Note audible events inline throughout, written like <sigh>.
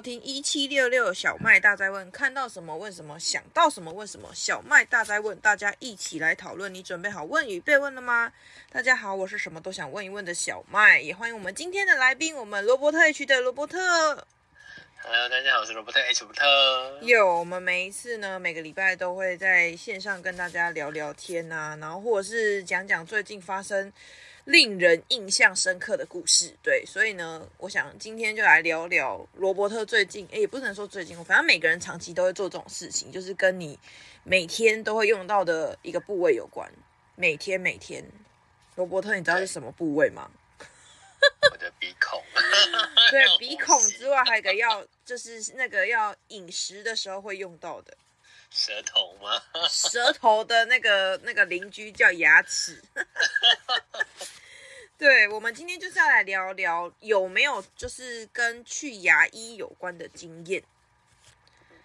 听一七六六小麦大哉问，看到什么问什么，想到什么问什么。小麦大哉问，大家一起来讨论。你准备好问与被问了吗？大家好，我是什么都想问一问的小麦，也欢迎我们今天的来宾，我们罗伯特 H 的罗伯特。Hello，大家好，我是罗伯特 H 伯特。有，我们每一次呢，每个礼拜都会在线上跟大家聊聊天啊，然后或者是讲讲最近发生。令人印象深刻的故事，对，所以呢，我想今天就来聊聊罗伯特最近，诶，也不能说最近，反正每个人长期都会做这种事情，就是跟你每天都会用到的一个部位有关。每天每天，罗伯特，你知道是什么部位吗？我的鼻孔。<laughs> 对，鼻孔之外还有一个要，就是那个要饮食的时候会用到的。<laughs> 舌头吗？舌头的那个那个邻居叫牙齿。<laughs> 对，我们今天就是要来聊聊有没有就是跟去牙医有关的经验。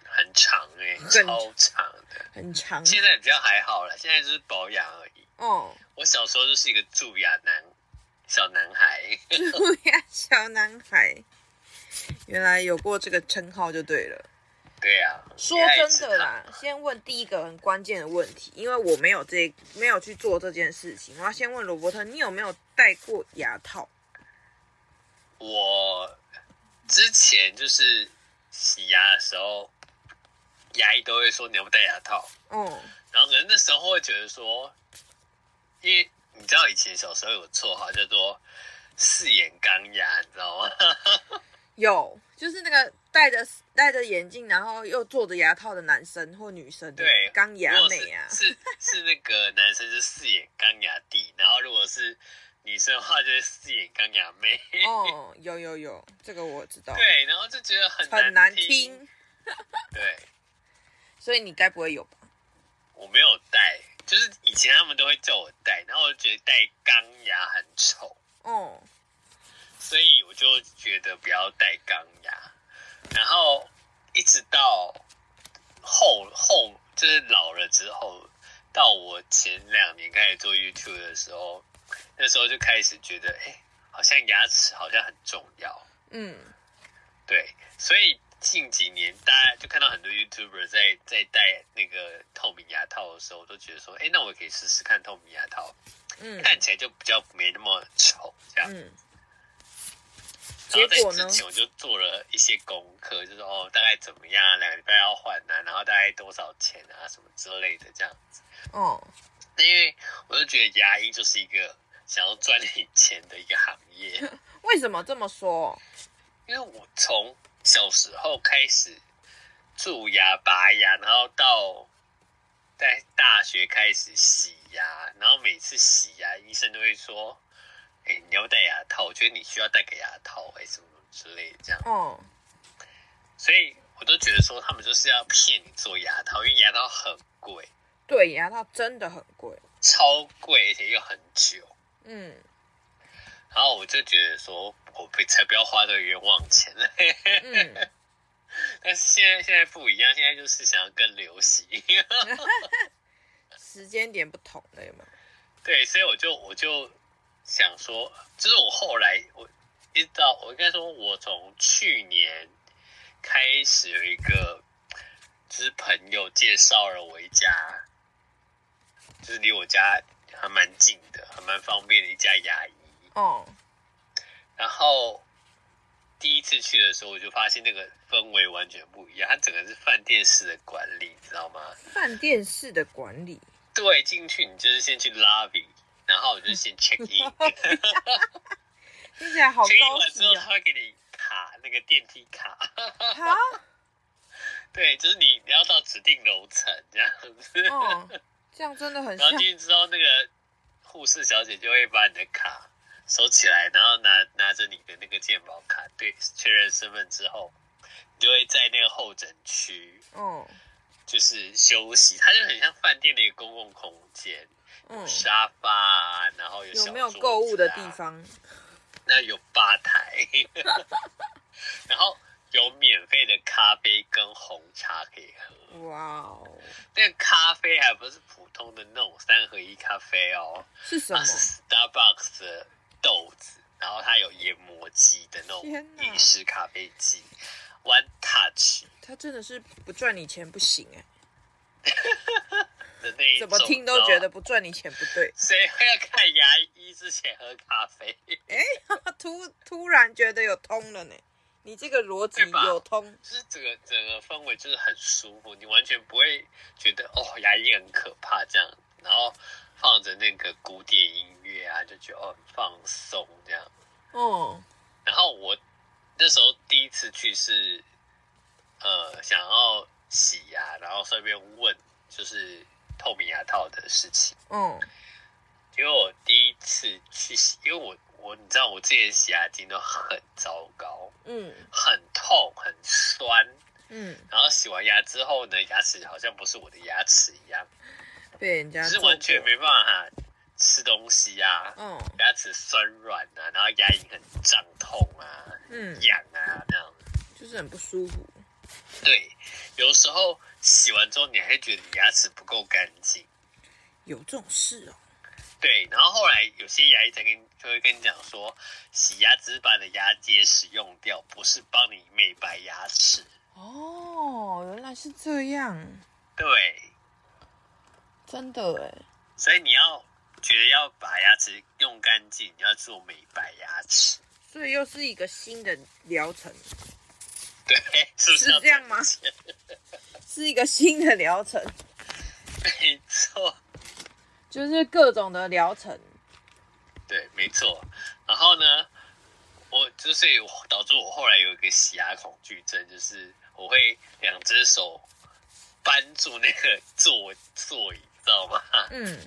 很长哎、欸，超长的，很长。现在比较还好了，现在就是保养而已。哦，我小时候就是一个蛀牙男，小男孩。<laughs> 蛀牙小男孩，原来有过这个称号就对了。对呀、啊，说真的啦，先问第一个很关键的问题，因为我没有这没有去做这件事情，我要先问罗伯特，你有没有戴过牙套？我之前就是洗牙的时候，牙医都会说你要不戴牙套，嗯，然后人那时候会觉得说，因为你知道以前小时候有绰号叫做四眼钢牙，你知道吗？<laughs> 有，就是那个戴着 <laughs> 戴着眼镜，然后又做着牙套的男生或女生，对，钢牙妹啊，是是，是那个男生是四眼钢牙弟，然后如果是女生的话就是四眼钢牙妹。哦，<laughs> 有有有，这个我知道。对，然后就觉得很很难听。对，所以你该不会有吧？我没有戴，就是以前他们都会叫我戴，然后我就觉得戴钢牙很丑。哦。所以我就觉得不要戴钢牙，然后一直到后后就是老了之后，到我前两年开始做 YouTube 的时候，那时候就开始觉得，哎，好像牙齿好像很重要。嗯，对，所以近几年大家就看到很多 YouTuber 在在戴那个透明牙套的时候，我都觉得说，哎，那我可以试试看透明牙套，嗯，看起来就比较没那么丑，这样。嗯结果呢？之前我就做了一些功课，就是哦，大概怎么样，两个礼拜要换啊，然后大概多少钱啊，什么之类的这样子。哦，那因为我就觉得牙医就是一个想要赚点钱的一个行业。<laughs> 为什么这么说？因为我从小时候开始蛀牙、拔牙，然后到在大学开始洗牙，然后每次洗牙，医生都会说。哎、欸，你要戴牙套？我觉得你需要戴个牙套，哎，什么之类的这样。哦。所以我都觉得说，他们就是要骗你做牙套，因为牙套很贵。对，牙套真的很贵，超贵，而且又很久。嗯。然后我就觉得说，我才不要花这个冤枉钱。嗯。<laughs> 但是现在现在不一样，现在就是想要更流行。<laughs> 时间点不同了，嘛？对，所以我就我就。想说，就是我后来我一直到我应该说，我从去年开始有一个，就是朋友介绍了我一家，就是离我家还蛮近的，还蛮方便的一家牙医。哦。然后第一次去的时候，我就发现那个氛围完全不一样，它整个是饭店式的管理，你知道吗？饭店式的管理。对，进去你就是先去 lobby。然后我就先 check in，听起来好高级啊。check in 完之后，他会给你卡那个电梯卡。哈？对，就是你你要到指定楼层这样子。哦，这样真的很。然后进去之后，那个护士小姐就会把你的卡收起来，然后拿拿着你的那个健保卡，对，确认身份之后，你就会在那个候诊区，哦，就是休息。它就很像饭店的一个公共空间。嗯，沙发啊，然后有有没有购物的地方？<laughs> 那有吧台，<laughs> 然后有免费的咖啡跟红茶可以喝。哇哦，那个咖啡还不是普通的那种三合一咖啡哦，是什么？是 Starbucks 的豆子，然后它有研磨机的那种意式咖啡机。，one touch，它真的是不赚你钱不行哎、<laughs> 的那一种，怎么听都觉得不赚你钱不对。谁会要看牙医之前喝咖啡？<laughs> 哎，<laughs> 突突然觉得有通了呢，你这个逻辑有通，就是整个整个氛围就是很舒服，你完全不会觉得哦牙医很可怕这样，然后放着那个古典音乐啊，就觉得哦很放松这样。哦，然后我那时候第一次去是，呃，想要洗牙，然后顺便问就是透明牙套的事情。嗯，结果我第一次去洗，因为我我你知道我之前洗牙经都很糟糕，嗯，很痛很酸，嗯，然后洗完牙之后呢，牙齿好像不是我的牙齿一样，被人家就是完全没办法吃东西啊，嗯，牙齿酸软啊，然后牙龈很胀痛啊，嗯，痒啊，那样。就是很不舒服。对，有时候洗完之后你还会觉得你牙齿不够干净，有这种事哦。对，然后后来有些牙医才跟就会跟你讲说，洗牙只是把你的牙结石用掉，不是帮你美白牙齿。哦，原来是这样。对，真的哎。所以你要觉得要把牙齿用干净，你要做美白牙齿。所以又是一个新的疗程。对，是不是，是这样吗？是一个新的疗程。没错。就是各种的疗程，对，没错。然后呢，我就是导致我后来有一个洗牙恐惧症，就是我会两只手扳住那个座座椅，知道吗？嗯，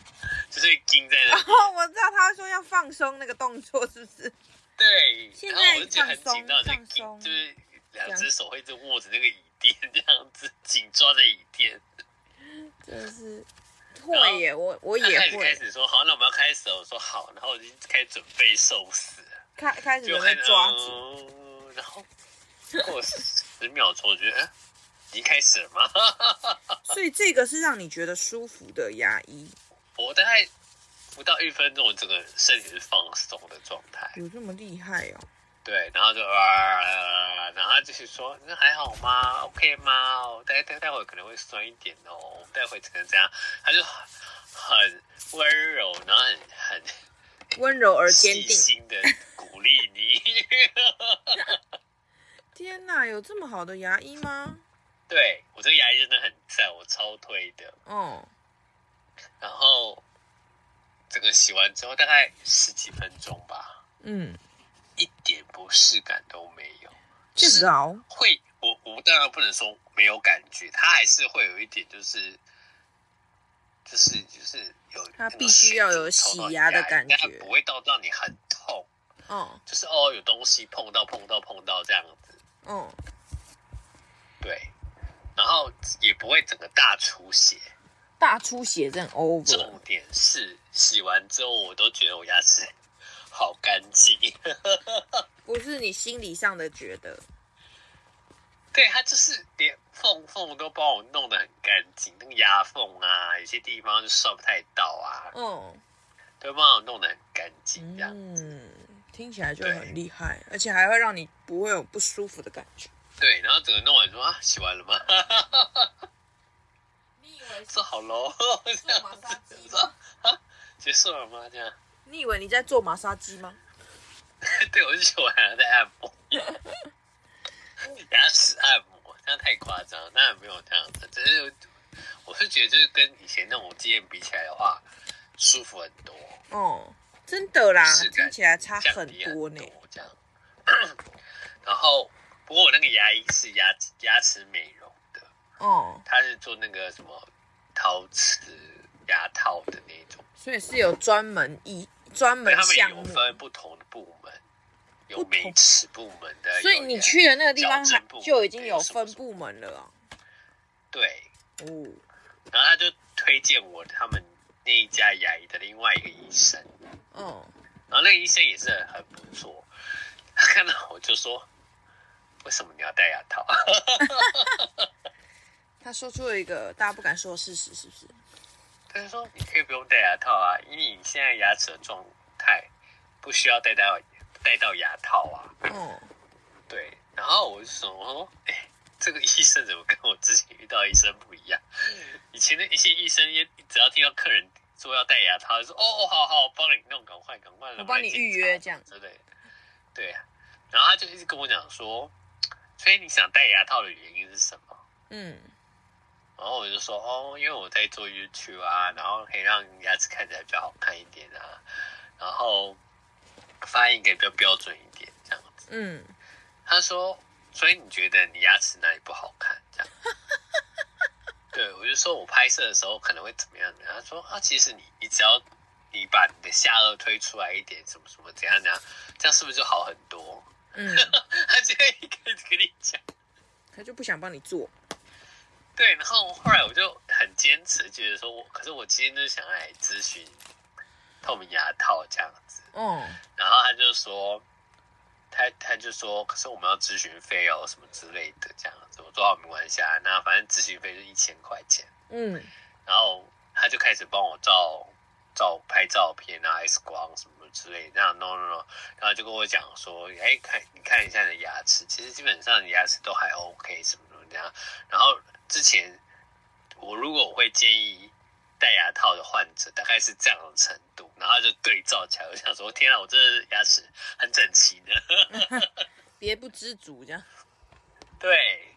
就是钉在那。哦，我知道他说要放松那个动作，是不是？对。现在然后我就觉得很紧张，放松，就是两只手会一直握着那个椅垫，<laughs> 这样子紧抓着椅垫。真的是。会耶，我我也会。开始说好，那我们要开始了。我说好，然后我就开始准备受死。开开始准备抓住，嗯，然后过十秒钟，我觉得已经开始了吗？<laughs> 所以这个是让你觉得舒服的牙医。我大概不到一分钟，我整个身体是放松的状态。有这么厉害哦？对，然后就啊，然后他就是说，那还好吗？OK 吗？我待待待会可能会酸一点哦，待会只能这样，他就很温柔，然后很很温柔而坚定，的鼓励你。<laughs> 天哪，有这么好的牙医吗？对，我这个牙医真的很赞，我超推的。嗯，然后整个洗完之后大概十几分钟吧。嗯。一点不适感都没有，就是会我我当然不能说没有感觉，它还是会有一点，就是就是就是有它必须要有洗牙的感觉，它不会到让你很痛，哦，就是哦有东西碰到碰到碰到这样子，嗯，对，然后也不会整个大出血，大出血这样 over，重点是洗完之后我都觉得我牙齿。好干净，<laughs> 不是你心理上的觉得，对，他就是连缝缝都帮我弄得很干净，那个牙缝啊，有些地方就刷不太到啊，嗯，都帮我弄得很干净，这样，嗯，听起来就很厉害，而且还会让你不会有不舒服的感觉，对，然后整个弄完说啊，洗完了吗？<laughs> 你以为做好喽？做马杀鸡吗？<laughs> 啊，结束了吗？这样。你以为你在做马杀鸡吗？<laughs> 对，我就觉得我好像在按摩，<laughs> 牙齿按摩，这样太夸张，当然没有这样子，只是我是觉得就是跟以前那种经验比起来的话，舒服很多。哦，真的啦，听起来差很多呢。这样，<coughs> 然后不过我那个牙医是牙牙齿美容的，哦，他是做那个什么陶瓷牙套的那种，所以是有专门医。专门项目，他们有分不同的部门，有美齿部门的，所以你去的那个地方就已经有分部门了。啊。对，哦，然后他就推荐我他们那一家牙医的另外一个医生，嗯，然后那个医生也是很不错，他看到我就说：“为什么你要戴牙套？” <laughs> 他说出了一个大家不敢说的事实，是不是？他就说：“你可以不用戴牙套啊，因为你现在牙齿的状态不需要戴到戴到牙套啊。”哦，对。然后我就说，哎，这个医生怎么跟我之前遇到医生不一样？以前的一些医生，也只要听到客人说要戴牙套，就说，哦哦，好好，我帮你弄，赶快赶快，我帮你预约这样之类的。对啊，然后他就一直跟我讲说，所以你想戴牙套的原因是什么？嗯。然后我就说哦，因为我在做 YouTube 啊，然后可以让牙齿看起来比较好看一点啊，然后发音可以比较标准一点，这样子。嗯，他说，所以你觉得你牙齿哪里不好看？这样。对，我就说我拍摄的时候可能会怎么样？他说啊，其实你你只要你把你的下颚推出来一点，什么什么怎样怎样，这样是不是就好很多？嗯，<laughs> 他就会开始跟你讲，他就不想帮你做。对，然后后来我就很坚持，觉得说我，可是我今天就是想要来咨询透明牙套这样子。嗯，然后他就说，他他就说，可是我们要咨询费哦，什么之类的这样子。我说好，没关系啊，那反正咨询费就一千块钱。嗯，然后他就开始帮我照照拍照片啊，X 光什么之类的，这样 no no no，然后就跟我讲说，哎，看你看一下你的牙齿，其实基本上你牙齿都还 OK 什么什么这样，然后。之前我如果我会建议戴牙套的患者，大概是这样的程度，然后就对照起来，我想说，天啊，我这牙齿很整齐的，<laughs> 别不知足这样。对，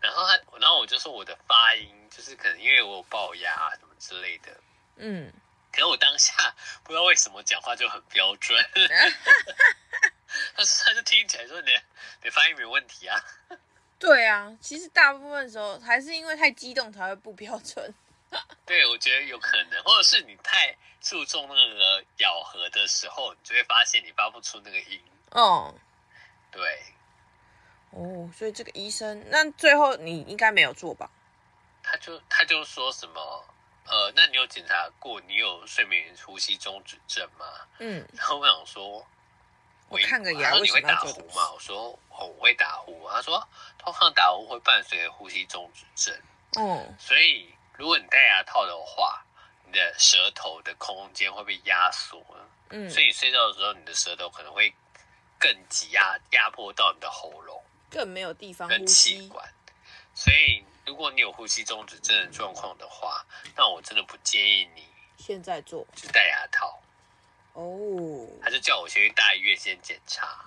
然后他，然后我就说我的发音就是可能因为我有龅牙什么之类的，嗯，<laughs> 可能我当下不知道为什么讲话就很标准，<laughs> 他他就听起来说你你发音没问题啊。对啊，其实大部分时候还是因为太激动才会不标准。<laughs> 对，我觉得有可能，或者是你太注重那个咬合的时候，你就会发现你发不出那个音。哦，对。哦，所以这个医生，那最后你应该没有做吧？他就他就说什么，呃，那你有检查过你有睡眠呼吸中止症吗？嗯，然后我想说。我看个牙，你会打呼吗？我说哦，我会打呼。他说通常打呼会伴随呼吸中止症。哦，所以如果你戴牙套的话，你的舌头的空间会被压缩。嗯，所以你睡觉的时候，你的舌头可能会更挤压，压迫到你的喉咙，更没有地方跟气管。所以如果你有呼吸中止症的状况的话，那我真的不建议你现在做，就戴牙套。哦，oh. 他就叫我先去大医院先检查，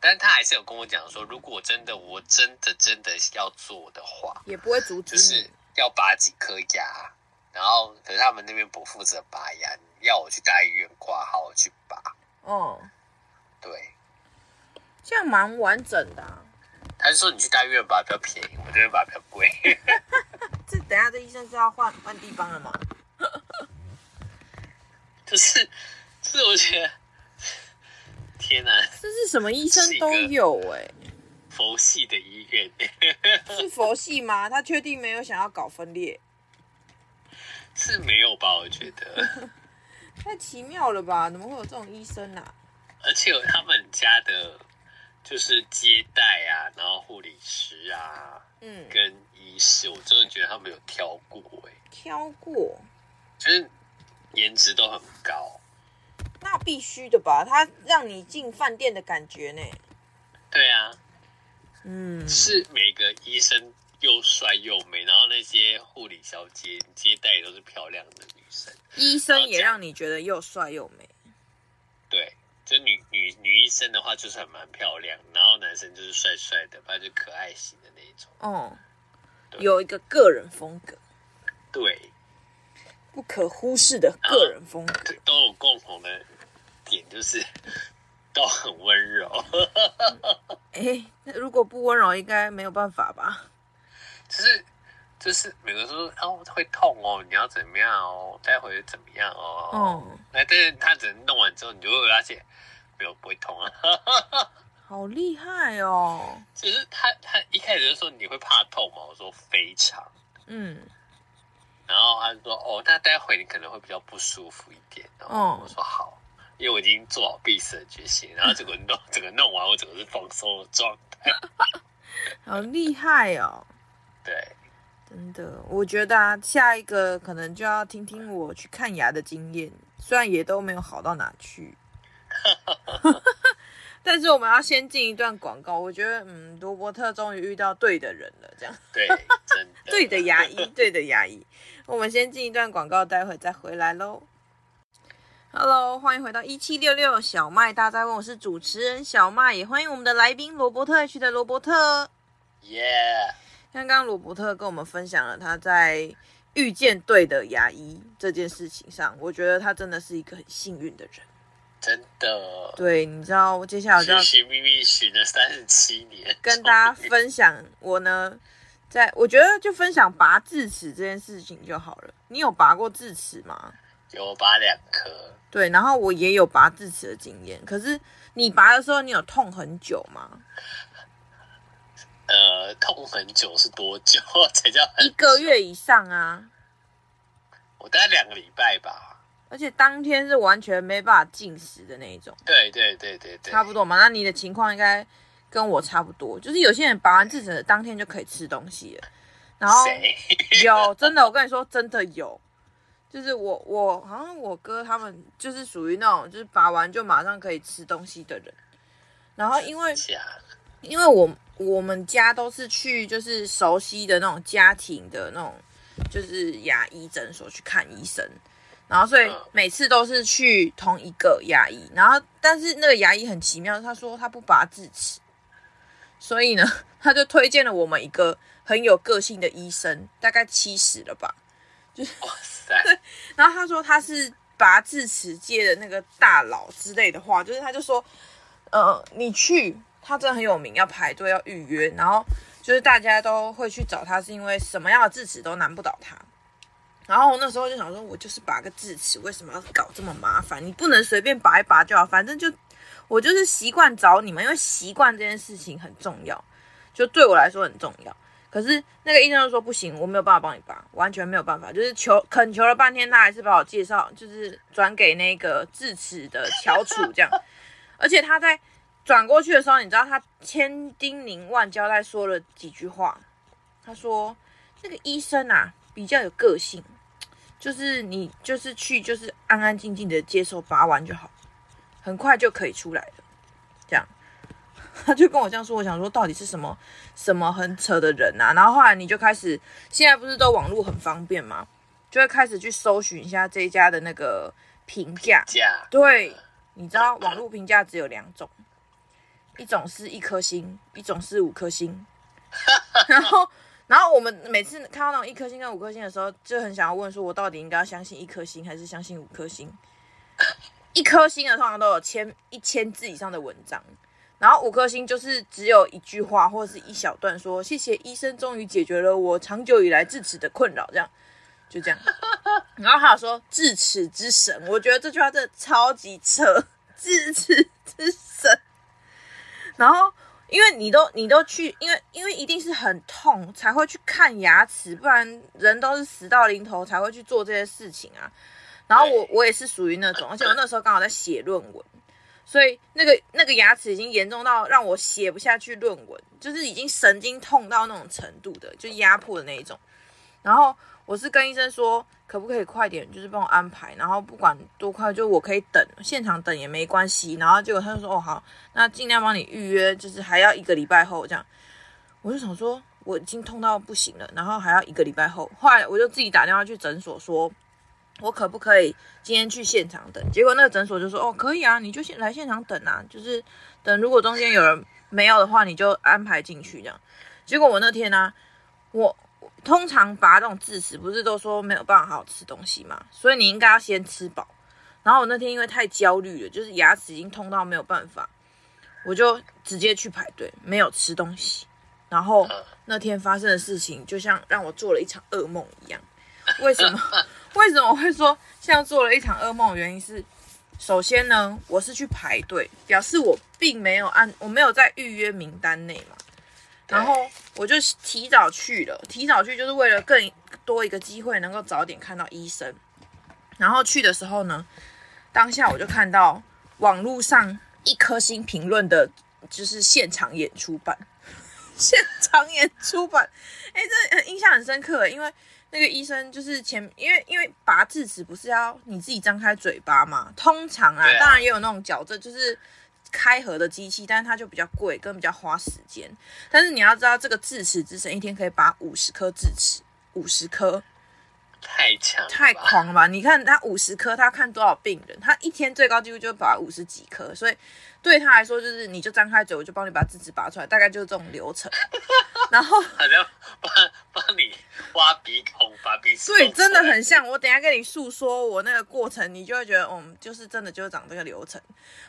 但是他还是有跟我讲说，如果真的我真的真的要做的话，也不会阻止，就是要拔几颗牙，然后可是他们那边不负责拔牙，要我去大医院挂号去拔。哦，oh. 对，这样蛮完整的啊。他就说你去大医院拔比较便宜，我这边拔比较贵。<laughs> 这等下这医生是要换换地方了吗？<laughs> 就是。是我觉得，天哪！这是什么医生都有哎、欸，佛系的医院 <laughs> 是佛系吗？他确定没有想要搞分裂？是没有吧？我觉得太奇妙了吧？怎么会有这种医生啊？而且有他们家的，就是接待啊，然后护理师啊，嗯，跟医师，我真的觉得他们有挑过哎、欸，挑过，就是颜值都很高。那必须的吧，他让你进饭店的感觉呢。对啊，嗯，是每个医生又帅又美，然后那些护理小姐接待也都是漂亮的女生。医生也让你觉得又帅又美。对，就女女女医生的话就是还蛮漂亮，然后男生就是帅帅的，反正就可爱型的那一种。哦，有一个个人风格。对。不可忽视的个人风格，都有共同的点，就是 <laughs> 都很温柔。哎、欸，那如果不温柔，应该没有办法吧？就是就是每个人说哦会痛哦，你要怎么样哦，待会怎么样哦？嗯，那但是他只能弄完之后，你就会发现没有不会痛啊。<laughs> 好厉害哦！只是他他一开始就说你会怕痛吗？我说非常。嗯。然后他就说：“哦，那待会你可能会比较不舒服一点。”然后我说：“好，因为我已经做好必死的决心。”然后这个弄，整个弄完，我整个是放松的状态。<laughs> 好厉害哦！对，真的，我觉得啊，下一个可能就要听听我去看牙的经验，虽然也都没有好到哪去，<laughs> 但是是我们要先进一段广告。我觉得，嗯，罗伯特终于遇到对的人了，这样。对，真的。<laughs> 对的牙医，对的牙医。我们先进一段广告，待会再回来喽。Hello，欢迎回到一七六六小麦大家问，我是主持人小麦，也欢迎我们的来宾罗伯特 H 的罗伯特。耶。刚刚罗伯特跟我们分享了他在遇见对的牙医这件事情上，我觉得他真的是一个很幸运的人。真的，对，你知道，我接下来我就要寻寻觅觅寻了三十七年，<laughs> 跟大家分享我呢，在我觉得就分享拔智齿这件事情就好了。你有拔过智齿吗？有拔两颗。对，然后我也有拔智齿的经验。可是你拔的时候，你有痛很久吗？呃，痛很久是多久 <laughs> 才叫？一个月以上啊？我大概两个礼拜吧。而且当天是完全没办法进食的那一种，对对对对对，差不多嘛。那你的情况应该跟我差不多，就是有些人拔完智齿的当天就可以吃东西了。然后 <laughs> 有真的，我跟你说真的有，就是我我好像我哥他们就是属于那种就是拔完就马上可以吃东西的人。然后因为因为我我们家都是去就是熟悉的那种家庭的那种就是牙医诊所去看医生。然后，所以每次都是去同一个牙医。然后，但是那个牙医很奇妙，他说他不拔智齿，所以呢，<laughs> 他就推荐了我们一个很有个性的医生，大概七十了吧，就是哇塞。<laughs> 对，然后他说他是拔智齿界的那个大佬之类的话，就是他就说，呃，你去，他真的很有名，要排队要预约，然后就是大家都会去找他，是因为什么样的智齿都难不倒他。然后我那时候就想说，我就是拔个智齿，为什么要搞这么麻烦？你不能随便拔一拔就好，反正就我就是习惯找你们，因为习惯这件事情很重要，就对我来说很重要。可是那个医生就说不行，我没有办法帮你拔，完全没有办法，就是求恳求了半天，他还是把我介绍，就是转给那个智齿的翘楚这样。而且他在转过去的时候，你知道他千叮咛万交代说了几句话，他说那个医生啊比较有个性。就是你就是去就是安安静静的接受拔完就好，很快就可以出来了。这样，<laughs> 他就跟我这样说。我想说，到底是什么什么很扯的人啊？然后后来你就开始，现在不是都网络很方便吗？就会开始去搜寻一下这一家的那个评价。对，你知道网络评价只有两种，一种是一颗星，一种是五颗星。<laughs> 然后。然后我们每次看到那种一颗星跟五颗星的时候，就很想要问说，我到底应该要相信一颗星还是相信五颗星？一颗星的通常都有千一千字以上的文章，然后五颗星就是只有一句话或者是一小段说，谢谢医生终于解决了我长久以来智齿的困扰，这样就这样。然后还有说智齿之神，我觉得这句话真的超级扯，智齿之神。然后。因为你都你都去，因为因为一定是很痛才会去看牙齿，不然人都是死到临头才会去做这些事情啊。然后我我也是属于那种，而且我那时候刚好在写论文，所以那个那个牙齿已经严重到让我写不下去论文，就是已经神经痛到那种程度的，就压迫的那一种。然后我是跟医生说。可不可以快点，就是帮我安排，然后不管多快，就我可以等，现场等也没关系。然后结果他就说：“哦，好，那尽量帮你预约，就是还要一个礼拜后这样。”我就想说，我已经痛到不行了，然后还要一个礼拜后。后来我就自己打电话去诊所说，我可不可以今天去现场等？结果那个诊所就说：“哦，可以啊，你就先来现场等啊，就是等如果中间有人没有的话，你就安排进去这样。”结果我那天呢、我。通常拔这种智齿，不是都说没有办法好好吃东西嘛？所以你应该要先吃饱。然后我那天因为太焦虑了，就是牙齿已经痛到没有办法，我就直接去排队，没有吃东西。然后那天发生的事情，就像让我做了一场噩梦一样。为什么？<laughs> 为什么会说像做了一场噩梦？原因是，首先呢，我是去排队，表示我并没有按，我没有在预约名单内嘛。然后我就提早去了，提早去就是为了更多一个机会能够早点看到医生。然后去的时候呢，当下我就看到网络上一颗星评论的，就是现场演出版，<laughs> 现场演出版，哎，这印象很深刻，因为那个医生就是前，因为因为拔智齿不是要你自己张开嘴巴嘛，通常啊，当然也有那种矫正，就是。开合的机器，但是它就比较贵，跟比较花时间。但是你要知道，这个智齿之神一天可以拔五十颗智齿，五十颗。太强，太狂了吧！你看他五十颗，他看多少病人？他一天最高纪录就拔五十几颗，所以对他来说，就是你就张开嘴，我就帮你把智齿拔出来，大概就是这种流程。然后 <laughs> 好像帮帮你挖鼻孔，把鼻子对，真的很像。我等下跟你诉说我那个过程，你就会觉得，嗯，就是真的就是长这个流程。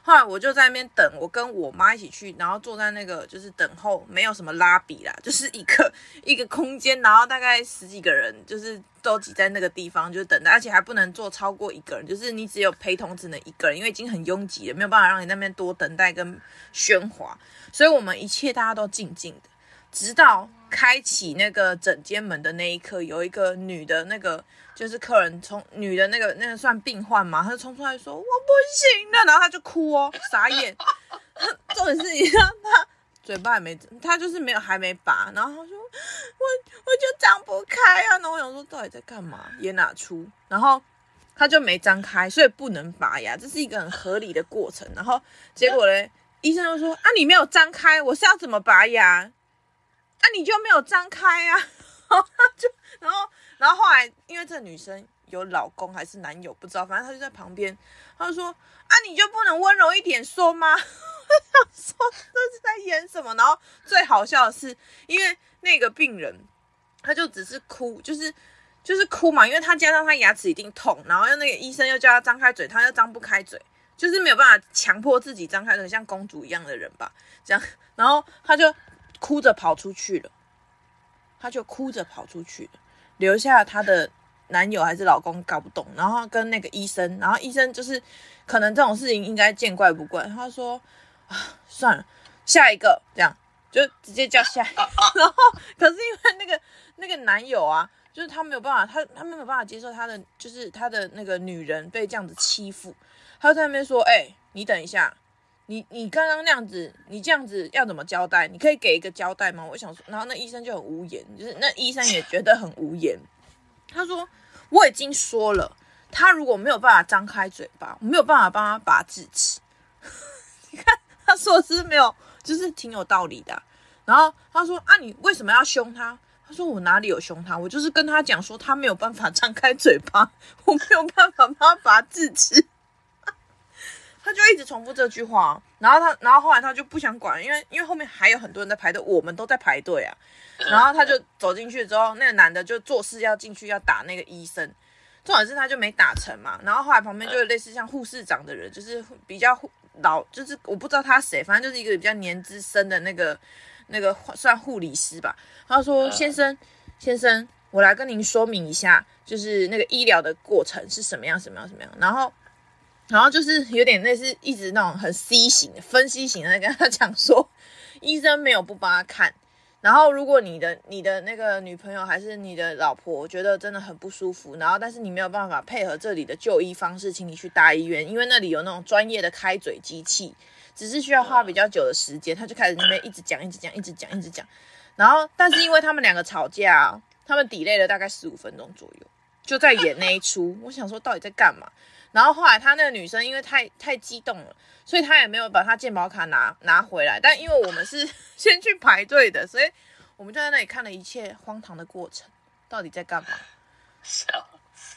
后来我就在那边等，我跟我妈一起去，然后坐在那个就是等候，没有什么拉比啦，<laughs> 就是一个一个空间，然后大概十几个人，就是都挤在那个地方，就是等待，而且还不能坐超过一个人，就是你只有陪同只能一个人，因为已经很拥挤了，没有办法让你那边多等待跟喧哗，所以我们一切大家都静静的。直到开启那个整间门的那一刻，有一个女的，那个就是客人从女的那个那个算病患嘛，她就冲出来说我不行了，然后她就哭哦，傻眼。重点是你让她嘴巴也没，她就是没有还没拔，然后她说我我就张不开啊，然后我想说到底在干嘛，演哪出？然后她就没张开，所以不能拔牙，这是一个很合理的过程。然后结果嘞，医生就说啊，你没有张开，我是要怎么拔牙？啊、你就没有张开啊？就然后然后后来，因为这女生有老公还是男友不知道，反正她就在旁边，她就说：“啊，你就不能温柔一点说吗？” <laughs> 我想说这是在演什么？然后最好笑的是，因为那个病人他就只是哭，就是就是哭嘛，因为他加上他牙齿一定痛，然后又那个医生又叫他张开嘴，他又张不开嘴，就是没有办法强迫自己张开嘴，像公主一样的人吧，这样，然后他就。哭着跑出去了，她就哭着跑出去了，留下她的男友还是老公搞不懂，然后跟那个医生，然后医生就是可能这种事情应该见怪不怪，他说啊算了，下一个这样就直接叫下一个，然后可是因为那个那个男友啊，就是他没有办法，他他没有办法接受他的就是他的那个女人被这样子欺负，他就在那边说，哎、欸，你等一下。你你刚刚那样子，你这样子要怎么交代？你可以给一个交代吗？我想说，然后那医生就很无言，就是那医生也觉得很无言。他说：“我已经说了，他如果没有办法张开嘴巴，我没有办法帮他拔智齿。<laughs> ”你看他说的是没有，就是挺有道理的。然后他说：“啊，你为什么要凶他？”他说：“我哪里有凶他？我就是跟他讲说，他没有办法张开嘴巴，<laughs> 我没有办法帮他拔智齿。”他就一直重复这句话，然后他，然后后来他就不想管，因为因为后面还有很多人在排队，我们都在排队啊。然后他就走进去之后，那个男的就做事要进去要打那个医生，重点是他就没打成嘛。然后后来旁边就有类似像护士长的人，就是比较老，就是我不知道他谁，反正就是一个比较年资深的那个那个算护理师吧。他说：“先生，先生，我来跟您说明一下，就是那个医疗的过程是什么样，什么样，什么样。”然后。然后就是有点类似一直那种很 C 型的分析型的，跟他讲说，医生没有不帮他看。然后如果你的你的那个女朋友还是你的老婆觉得真的很不舒服，然后但是你没有办法配合这里的就医方式，请你去大医院，因为那里有那种专业的开嘴机器，只是需要花比较久的时间。他就开始那边一直讲，一直讲，一直讲，一直讲。然后但是因为他们两个吵架，他们 delay 了大概十五分钟左右，就在演那一出。我想说到底在干嘛？然后后来他那个女生因为太太激动了，所以她也没有把她健保卡拿拿回来。但因为我们是 <laughs> 先去排队的，所以我们就在那里看了一切荒唐的过程，到底在干嘛？<laughs> 笑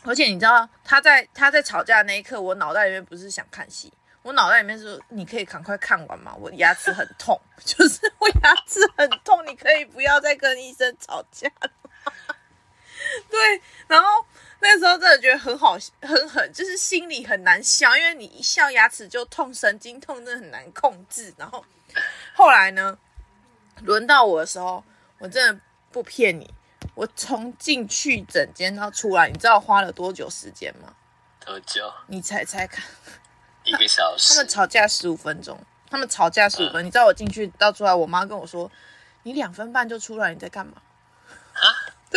而且你知道，他在他在吵架的那一刻，我脑袋里面不是想看戏，我脑袋里面是你可以赶快看完嘛？我牙齿很痛，<laughs> 就是我牙齿很痛，你可以不要再跟医生吵架了吗？对，然后。那时候真的觉得很好，很很就是心里很难笑，因为你一笑牙齿就痛，神经痛，真的很难控制。然后后来呢，轮到我的时候，我真的不骗你，我从进去整间到出来，你知道花了多久时间吗？多久？你猜猜看。一个小时。他们吵架十五分钟，他们吵架十五分你知道我进去到出来，我妈跟我说：“你两分半就出来，你在干嘛？”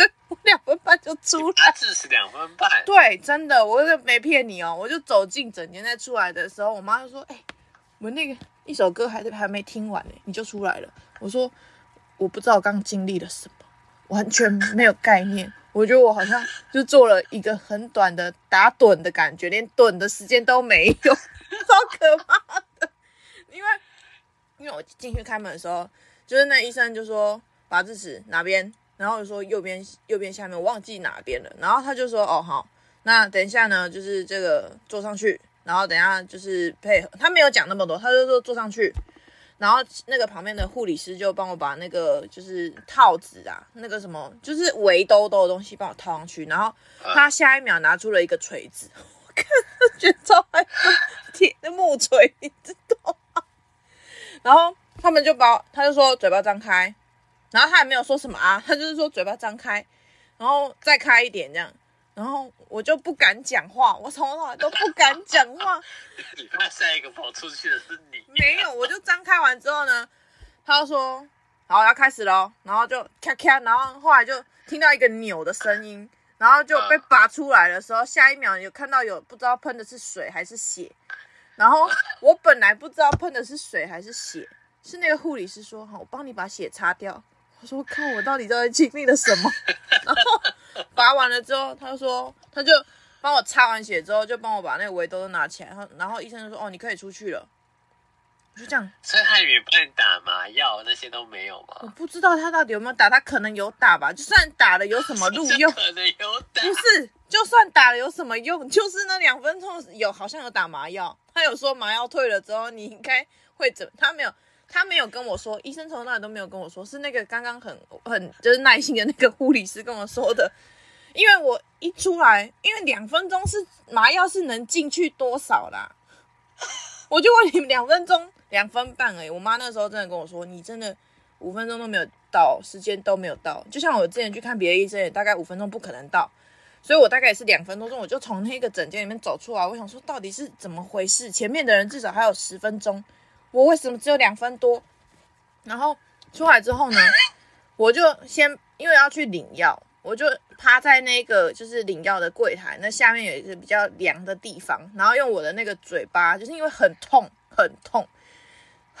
<laughs> 我两分半就出来，智齿两分半。对，真的，我就没骗你哦。我就走进整间，在出来的时候，我妈就说：“哎、欸，我们那个一首歌还还没听完呢，你就出来了。”我说：“我不知道我刚经历了什么，完全没有概念。我觉得我好像就做了一个很短的打盹的感觉，连盹的时间都没有，超可怕的。因为因为我进去开门的时候，就是那医生就说拔智齿哪边，然后就说右边右边下面，我忘记哪边了。然后他就说哦好，那等一下呢，就是这个坐上去，然后等一下就是配合。他没有讲那么多，他就说坐上去，然后那个旁边的护理师就帮我把那个就是套子啊，那个什么就是围兜兜的东西帮我套上去，然后他下一秒拿出了一个锤子，我看觉得超害怕，铁的木锤，你知道吗？然后他们就把，他就说嘴巴张开，然后他也没有说什么啊，他就是说嘴巴张开，然后再开一点这样，然后我就不敢讲话，我从头到尾都不敢讲话。<laughs> 你怕下一个跑出去的是你？没有，我就张开完之后呢，他就说好要开始喽，然后就咔咔，然后后来就听到一个扭的声音，然后就被拔出来的时候，下一秒有看到有不知道喷的是水还是血。然后我本来不知道喷的是水还是血，是那个护理师说：“好，我帮你把血擦掉。”我说：“看我到底在经历了什么？” <laughs> 然后拔完了之后，他说：“他就帮我擦完血之后，就帮我把那个围兜都拿起来。”然后，然后医生就说：“哦，你可以出去了。”就这样，所以他也帮你打麻药那些都没有吗？我不知道他到底有没有打，他可能有打吧。就算打了，有什么路用？可能有打。不是，就算打了有什么用？就是那两分钟有好像有打麻药，他有说麻药退了之后你应该会怎么？他没有，他没有跟我说，医生从那里都没有跟我说，是那个刚刚很很就是耐心的那个护理师跟我说的。因为我一出来，因为两分钟是麻药是能进去多少啦？<laughs> 我就问你们两分钟。两分半而已，我妈那时候真的跟我说：“你真的五分钟都没有到，时间都没有到。”就像我之前去看别的医生，也大概五分钟不可能到，所以我大概也是两分多钟，我就从那个诊间里面走出来。我想说，到底是怎么回事？前面的人至少还有十分钟，我为什么只有两分多？然后出来之后呢，<laughs> 我就先因为要去领药，我就趴在那个就是领药的柜台，那下面有一个比较凉的地方，然后用我的那个嘴巴，就是因为很痛，很痛。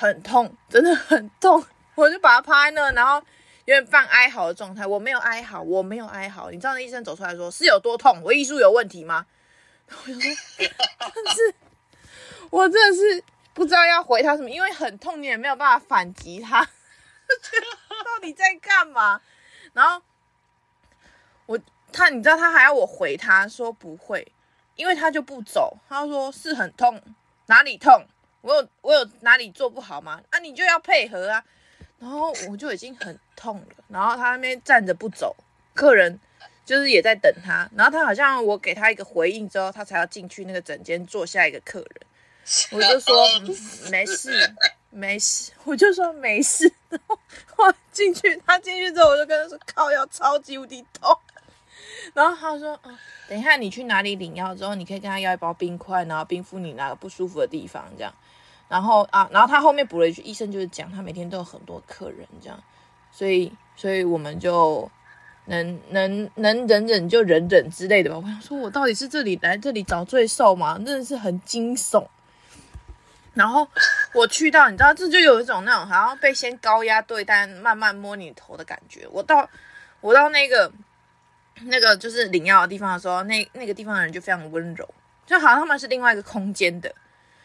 很痛，真的很痛，我就把它趴在那，然后有点半哀嚎的状态。我没有哀嚎，我没有哀嚎。你知道那医生走出来说是有多痛？我医术有问题吗？<laughs> 我就说，但是，我真的是不知道要回他什么，因为很痛，你也没有办法反击他，<laughs> 到底在干嘛？然后我他，你知道他还要我回他说不会，因为他就不走，他说是很痛，哪里痛？我有我有哪里做不好吗？啊，你就要配合啊。然后我就已经很痛了，然后他那边站着不走，客人就是也在等他。然后他好像我给他一个回应之后，他才要进去那个诊间坐下一个客人。<laughs> 我就说、嗯、<laughs> 没事 <laughs> 没事，我就说没事。然后我进去，他进去之后，我就跟他说靠腰超级无敌痛。然后他说：“嗯，等一下你去哪里领药之后，你可以跟他要一包冰块，然后冰敷你哪个不舒服的地方，这样。然后啊，然后他后面补了一句，医生就是讲他每天都有很多客人，这样，所以，所以我们就能能能忍忍就忍忍之类的吧。我想说，我到底是这里来这里找罪受吗？真的是很惊悚。然后我去到，你知道，这就有一种那种好像被先高压对待，慢慢摸你头的感觉。我到我到那个。”那个就是领药的地方的时候，那那个地方的人就非常温柔，就好像他们是另外一个空间的。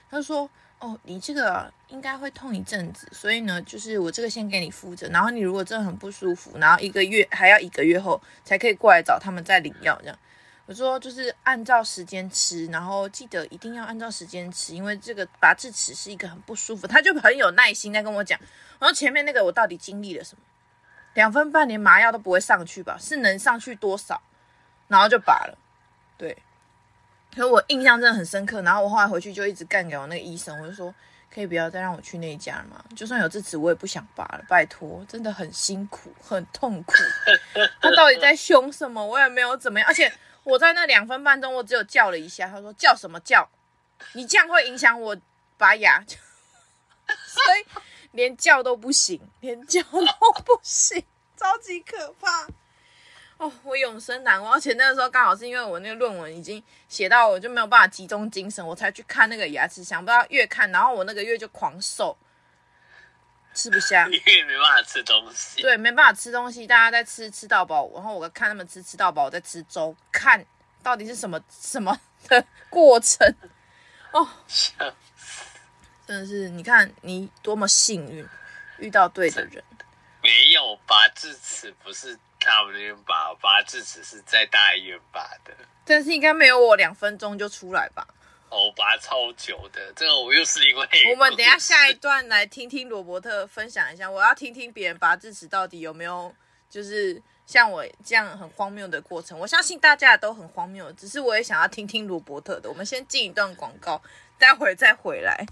他说：“哦，你这个应该会痛一阵子，所以呢，就是我这个先给你敷着，然后你如果真的很不舒服，然后一个月还要一个月后才可以过来找他们再领药。”这样我说：“就是按照时间吃，然后记得一定要按照时间吃，因为这个拔智齿是一个很不舒服。”他就很有耐心在跟我讲，然后前面那个我到底经历了什么？两分半连麻药都不会上去吧？是能上去多少？然后就拔了。对，可是我印象真的很深刻。然后我后来回去就一直干给我那个医生，我就说可以不要再让我去那一家了嘛？就算有智齿，我也不想拔了，拜托，真的很辛苦，很痛苦。他到底在凶什么？我也没有怎么样。而且我在那两分半钟，我只有叫了一下。他说叫什么叫？你这样会影响我拔牙。<laughs> 所以。连叫都不行，连叫都不行，超级可怕哦！我永生难忘。而且那个时候刚好是因为我那个论文已经写到，我就没有办法集中精神，我才去看那个牙齿。想不到越看，然后我那个月就狂瘦，吃不下，<laughs> 因为没办法吃东西。对，没办法吃东西，大家在吃吃到饱，然后我看他们吃吃到饱，我在吃粥，看到底是什么什么的过程哦。真的是，你看你多么幸运，遇到对的人。没有拔智齿，不是他们那边拔，拔智齿是在大医院拔的。但是应该没有我两分钟就出来吧？哦，我拔超久的，这个我又是因为……我们等一下下一段来听听罗伯特分享一下，我要听听别人拔智齿到底有没有，就是像我这样很荒谬的过程。我相信大家都很荒谬，只是我也想要听听罗伯特的。我们先进一段广告，待会再回来。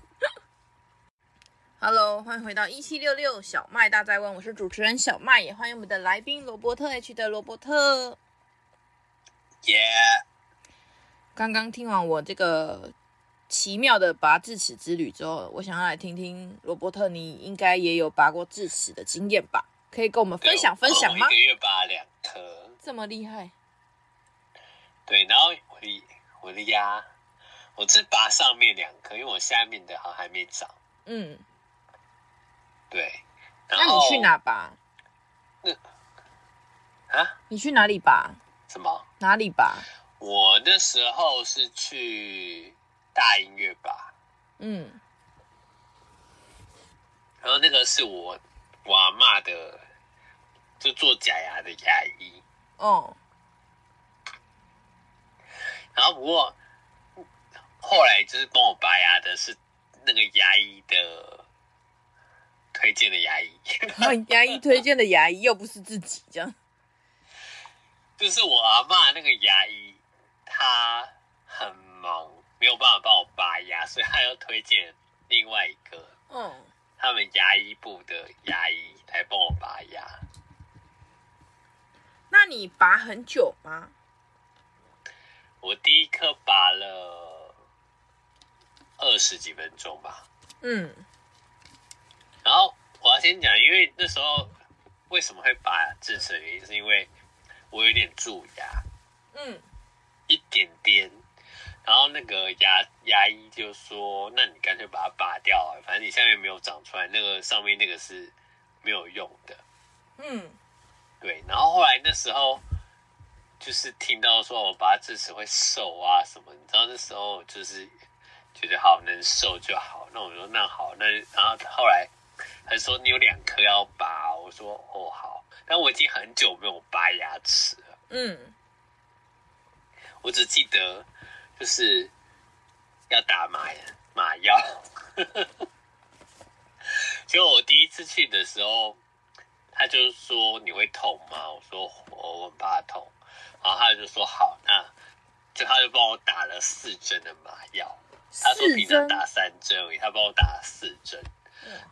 Hello，欢迎回到一七六六小麦大在问，我是主持人小麦，也欢迎我们的来宾罗伯特 H 的罗伯特。耶！刚刚听完我这个奇妙的拔智齿之旅之后，我想要来听听罗伯特，你应该也有拔过智齿的经验吧？可以跟我们分享分享吗？一个月拔两颗，这么厉害？对，然后我的我的牙，我只拔上面两颗，因为我下面的好像还没长。嗯。对，那你去哪拔？那啊？你去哪里拔？什么？哪里拔？我那时候是去大音乐吧。嗯。然后那个是我我阿嬷的，就做假牙的牙医。哦。然后不过后来就是帮我拔牙的是那个牙医的。推荐的牙医，<laughs> 牙医推荐的牙医又不是自己这样，<laughs> 就是我阿嬷那个牙医，他很忙，没有办法帮我拔牙，所以他要推荐另外一个，嗯，他们牙医部的牙医来帮我拔牙。那你拔很久吗？我第一颗拔了二十几分钟吧。嗯。然后我要先讲，因为那时候为什么会拔智齿的原因，是因为我有点蛀牙，嗯，一点点。然后那个牙牙医就说：“那你干脆把它拔掉，反正你下面没有长出来，那个上面那个是没有用的。”嗯，对。然后后来那时候就是听到说我拔智齿会瘦啊什么，你知道那时候就是觉得好能瘦就好。那我说那好，那然后后来。他说你有两颗要拔，我说哦好，但我已经很久没有拔牙齿了。嗯，我只记得就是要打麻麻药。结果我第一次去的时候，他就说你会痛吗？我说我很怕痛。然后他就说好，那就他就帮我打了四针的麻药。他说平常打三针而已，他帮我打了四针。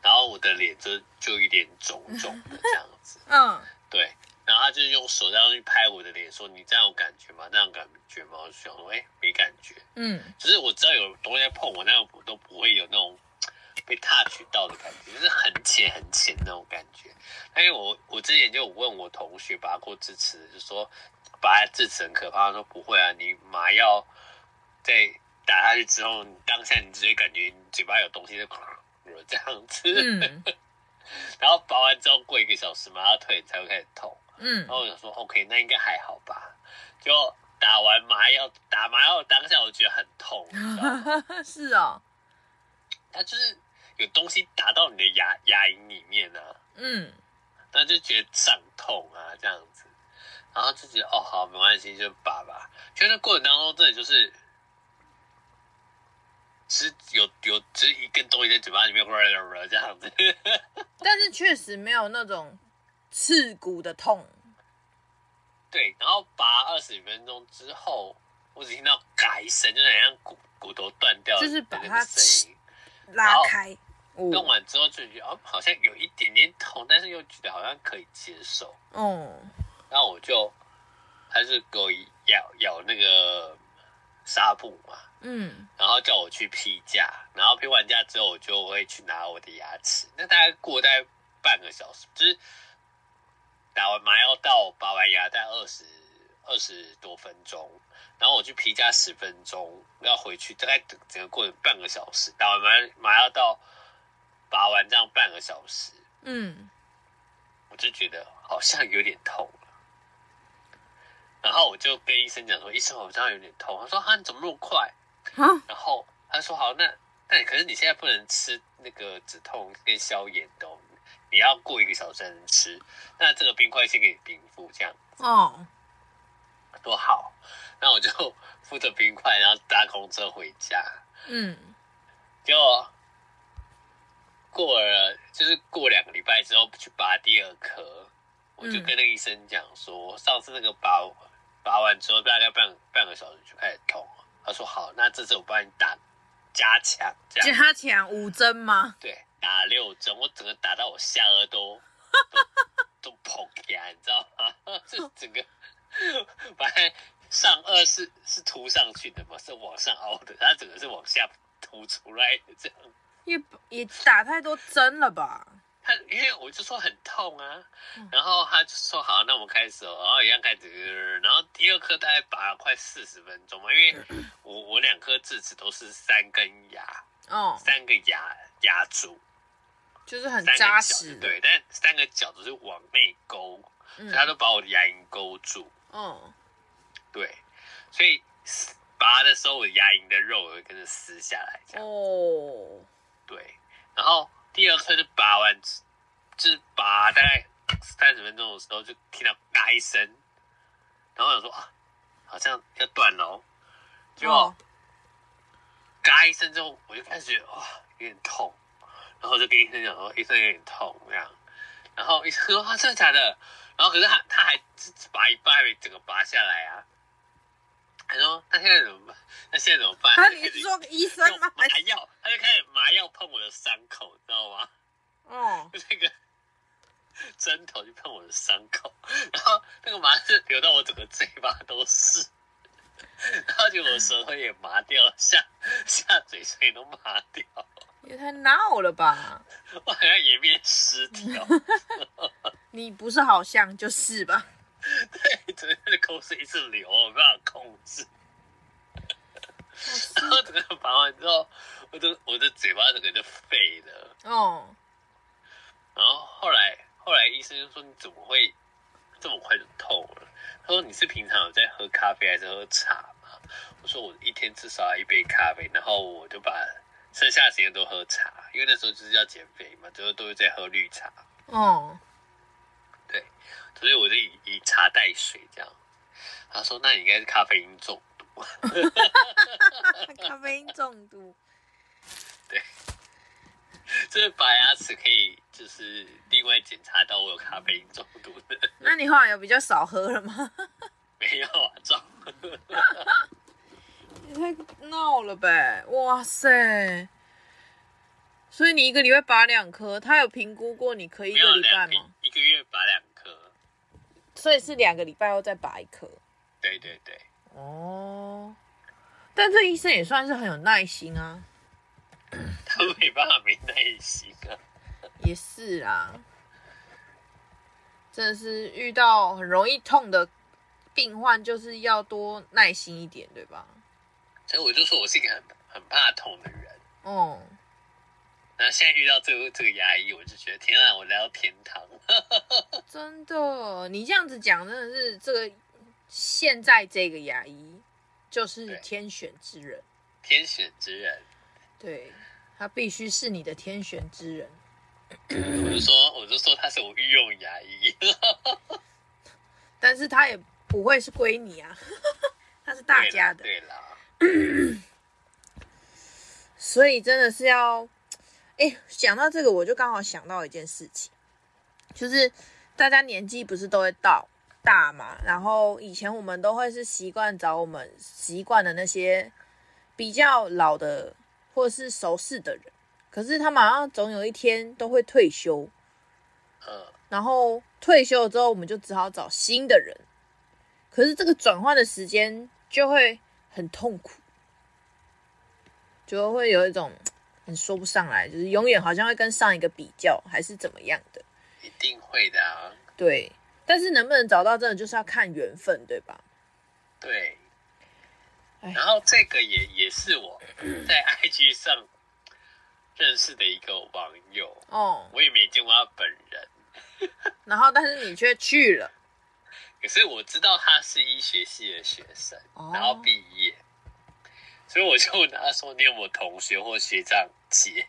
然后我的脸就就有点肿肿的这样子，嗯，对，然后他就用手这样去拍我的脸，说：“你这样有感觉吗？那样感觉吗？”我就想说：“哎，没感觉。”嗯，就是我知道有东西在碰我，那样我都不会有那种被 touch 到的感觉，就是很浅很浅那种感觉。因为我我之前就有问我同学拔过智齿，就说拔智齿很可怕，他说不会啊，你麻药在打下去之后，你当下你直接感觉你嘴巴有东西在。这样子，嗯、<laughs> 然后拔完之后过一个小时麻药退才会开始痛，嗯，然后我想说 OK，那应该还好吧。就打完麻药，打麻药当下我觉得很痛，<laughs> 是哦，他就是有东西打到你的牙牙龈里面呢、啊，嗯，那就觉得胀痛啊这样子，然后就觉得哦好没关系，就拔吧。就那过程当中真的就是。是有有只是一根东西在嘴巴里面，这样子。<laughs> 但是确实没有那种刺骨的痛。对，然后拔二十分钟之后，我只听到嘎一声，就很像骨骨头断掉，就是把它声音拉开。弄完之后就觉得哦，好像有一点点痛，但是又觉得好像可以接受。哦。然后我就还是给我咬咬那个纱布嘛。嗯，然后叫我去批假，然后批完假之后，我就会去拿我的牙齿。那大概过大概半个小时，就是打完麻药到拔完牙，大概二十二十多分钟。然后我去批假十分钟，要回去，大概整整个过程半个小时。打完麻麻药到拔完这样半个小时，嗯，我就觉得好像有点痛。然后我就跟医生讲说：“医生，我这样有点痛。”他说：“哈，你怎么那么快？”然后他说：“好，那但可是你现在不能吃那个止痛跟消炎的，你要过一个小时才能吃。那这个冰块先给你冰敷，这样哦，多好。那我就 <laughs> 敷着冰块，然后搭公车回家。嗯，结果过了，就是过两个礼拜之后去拔第二颗，我就跟那个医生讲说，上次那个拔拔完之后大概半半个小时就开始痛了。他说好，那这次我帮你打加强，加强五针吗？对，打六针，我整个打到我下颚都 <laughs> 都膨起来，你知道吗？<laughs> 这整个反正上颚是是凸上去的嘛，是往上凹的，它整个是往下凸出来的，这样。也也打太多针了吧？他因为我就说很痛啊，然后他就说好，那我们开始哦，然后一样开始，然后第二颗大概拔了快四十分钟嘛，因为我我两颗智齿都是三根牙，哦，三个牙压住，就是很扎实，对，但三个角都是往内勾，所以他都把我的牙龈勾住，嗯，对，所以拔的时候我的牙龈的肉也会跟着撕下来，这样，哦，对，然后。第二颗就拔完，就是拔大概三十分钟的时候，就听到嘎一声，然后我想说啊，好像要断了，结果嘎一声之后，我就开始觉得哇有点痛，然后就跟医生讲说医生有点痛这样，然后医生说啊真的假的？然后可是他他还拔一半还没整个拔下来啊，他说那现在怎么办？那现在怎么办？他你说医生吗？麻药，他就开始麻药碰我的伤口，你知道吗？嗯，就 <laughs> 那个针头就碰我的伤口，然后那个麻是流到我整个嘴巴都是，然后就我舌头也麻掉，下下嘴唇也都麻掉，也太闹了吧！<laughs> 我好像颜面失调，<laughs> 你不是好像就是吧？<laughs> 对，整个口水一直流，我没办法控制。然后整个拔完之后，我的我的嘴巴整个就废了。哦。然后后来后来医生就说，你怎么会这么快就痛了？他说，你是平常有在喝咖啡还是喝茶吗？我说，我一天至少要一杯咖啡，然后我就把剩下的时间都喝茶，因为那时候就是要减肥嘛，最后都是在喝绿茶。哦。对，所以我就以以茶代水这样。他说，那你应该是咖啡因中毒。<laughs> 咖啡因中毒，对，这是拔牙齿可以就是另外检查到我有咖啡因中毒的。那你后来有比较少喝了吗？<laughs> 没有啊，中。你太闹了呗！哇塞！所以你一个礼拜拔两颗，他有评估过你可以一个礼拜吗？一个月拔两颗，所以是两个礼拜后再拔一颗。对对对。哦，但这医生也算是很有耐心啊。<coughs> 他没办法没耐心啊。<coughs> 也是啊，真的是遇到很容易痛的病患，就是要多耐心一点，对吧？所以我就说我是一个很很怕痛的人。嗯。那现在遇到这个这个牙医，我就觉得天啊，我来到天堂。<laughs> 真的，你这样子讲，真的是这个。现在这个牙医就是天选之人，天选之人，对，他必须是你的天选之人。我就说，我就说他是我御用牙医，<laughs> 但是他也不会是归你啊，<laughs> 他是大家的。对啦，<coughs> 所以真的是要，哎，讲到这个，我就刚好想到一件事情，就是大家年纪不是都会到。大嘛，然后以前我们都会是习惯找我们习惯的那些比较老的或是熟识的人，可是他马上总有一天都会退休，然后退休了之后，我们就只好找新的人，可是这个转换的时间就会很痛苦，就会有一种 <tsk> 很说不上来，就是永远好像会跟上一个比较，还是怎么样的，一定会的啊，对。但是能不能找到，真的就是要看缘分，对吧？对。然后这个也也是我 <coughs> 在 IG 上认识的一个网友哦，我也没见过他本人。<laughs> 然后，但是你却去了。可是我知道他是医学系的学生，然后毕业。所以我就问他说：“你有没有同学或学长姐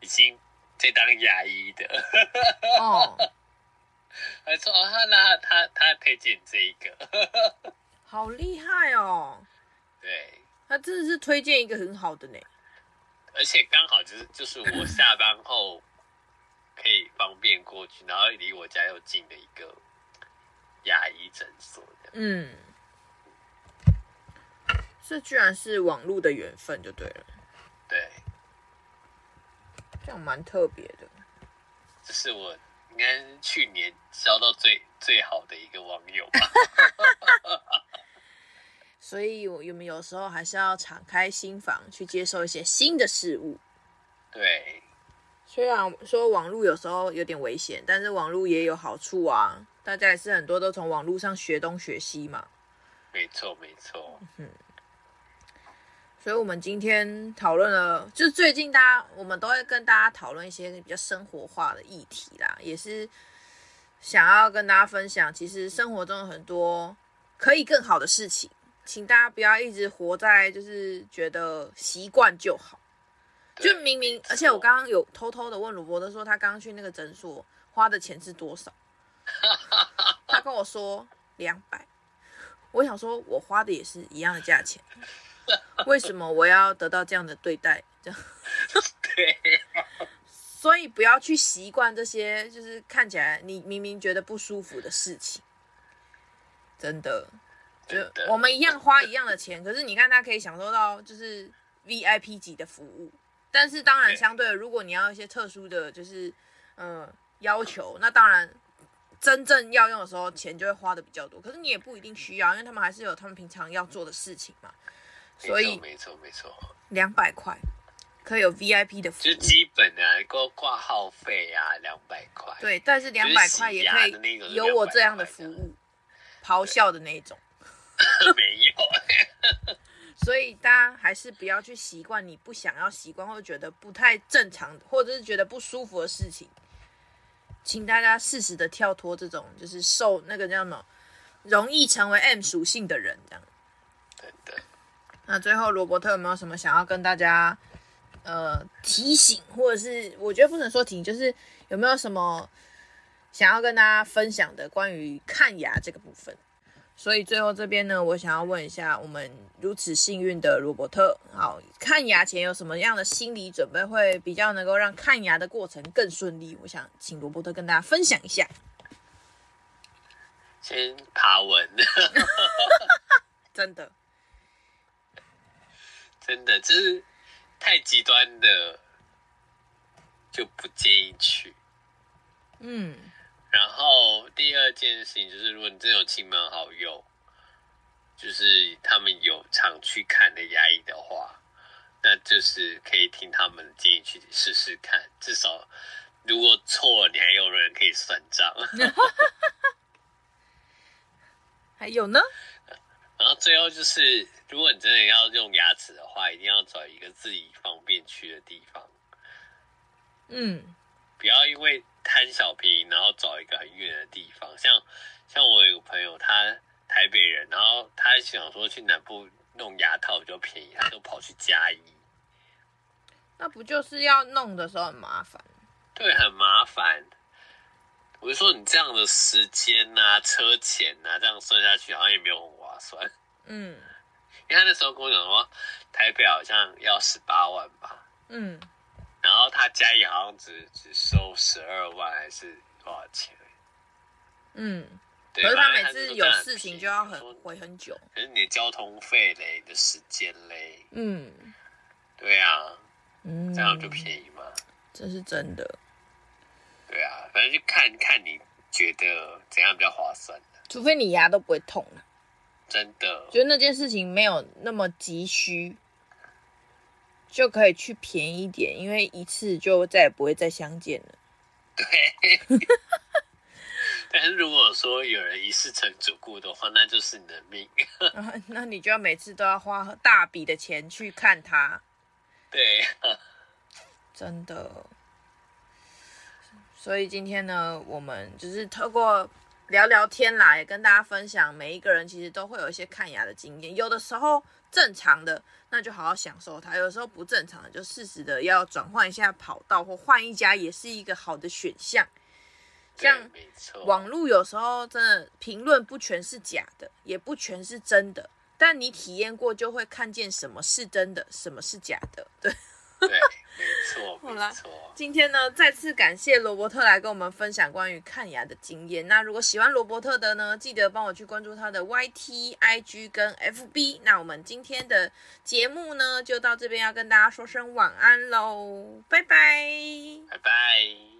已经在当牙医的？” <laughs> 哦，他说：“哦，他那他他，他推荐这一个，<laughs> 好厉害哦。”对，他真的是推荐一个很好的呢，而且刚好就是就是我下班后可以方便过去，然后离我家又近的一个牙医诊所的。嗯。这居然是网络的缘分，就对了。对，这样蛮特别的。这是我应该是去年交到最最好的一个网友吧。<laughs> 所以，我们有时候还是要敞开心房，去接受一些新的事物。对，虽然说网络有时候有点危险，但是网络也有好处啊。大家也是很多都从网络上学东学西嘛。没错，没错。嗯。所以，我们今天讨论了，就是最近大家我们都会跟大家讨论一些比较生活化的议题啦，也是想要跟大家分享，其实生活中有很多可以更好的事情，请大家不要一直活在就是觉得习惯就好。就明明，而且我刚刚有偷偷的问鲁伯特说，他刚刚去那个诊所花的钱是多少？<laughs> 他跟我说两百，我想说我花的也是一样的价钱。为什么我要得到这样的对待？这样，<laughs> 对，所以不要去习惯这些，就是看起来你明明觉得不舒服的事情。真的，就我们一样花一样的钱，可是你看他可以享受到就是 VIP 级的服务，但是当然相对的，如果你要一些特殊的就是嗯要求，那当然真正要用的时候钱就会花的比较多。可是你也不一定需要，因为他们还是有他们平常要做的事情嘛。所以没错没错，两百块可以有 VIP 的服务，就基本的挂挂号费啊，两百块。对，但是两百块也可以有我这样的服务，咆哮的那种。<laughs> 没有，所以大家还是不要去习惯你不想要习惯或者觉得不太正常，或者是觉得不舒服的事情，请大家适时的跳脱这种就是受那个叫什么容易成为 M 属性的人这样。对对。那最后罗伯特有没有什么想要跟大家呃提醒，或者是我觉得不能说提醒，就是有没有什么想要跟大家分享的关于看牙这个部分？所以最后这边呢，我想要问一下，我们如此幸运的罗伯特，好，看牙前有什么样的心理准备，会比较能够让看牙的过程更顺利？我想请罗伯特跟大家分享一下。先爬文，<laughs> 真的。真的，就是太极端的，就不建议去。嗯。然后第二件事情就是，如果你真有亲朋好友，就是他们有常去看的牙医的话，那就是可以听他们的建议去试试看。至少如果错了，你还有人可以算账。<laughs> 还有呢？然后最后就是，如果你真的要用牙齿的话，一定要找一个自己方便去的地方。嗯，不要因为贪小便宜，然后找一个很远的地方。像像我有个朋友，他台北人，然后他想说去南部弄牙套比较便宜，他就跑去嘉义。那不就是要弄的时候很麻烦？对，很麻烦。我就说你这样的时间呐、啊、车钱呐、啊，这样算下去好像也没有很划算。<laughs> 嗯，因为他那时候跟我讲说，台北好像要十八万吧。嗯，然后他家里好像只只收十二万还是多少钱？嗯，可是他每次有事情就要很回很久。可是你的交通费嘞，你的时间嘞。嗯，对啊，嗯，这样就便宜嘛。这是真的。对啊，反正就看看你觉得怎样比较划算。除非你牙都不会痛了。真的，觉得那件事情没有那么急需，就可以去便宜一点，因为一次就再也不会再相见了。对。<laughs> 但是如果说有人一次成主顾的话，那就是你的命。那你就要每次都要花大笔的钱去看他。<laughs> 对。真的。所以今天呢，我们就是透过聊聊天来跟大家分享，每一个人其实都会有一些看牙的经验，有的时候正常的，那就好好享受它；有时候不正常的，就适时的要转换一下跑道或换一家，也是一个好的选项。像网络有时候真的评论不全是假的，也不全是真的，但你体验过就会看见什么是真的，什么是假的。对，对，没错，<laughs> 好啦，今天呢，再次感谢罗伯特来跟我们分享关于看牙的经验。那如果喜欢罗伯特的呢，记得帮我去关注他的 YT、IG 跟 FB。那我们今天的节目呢，就到这边，要跟大家说声晚安喽，拜拜，拜拜。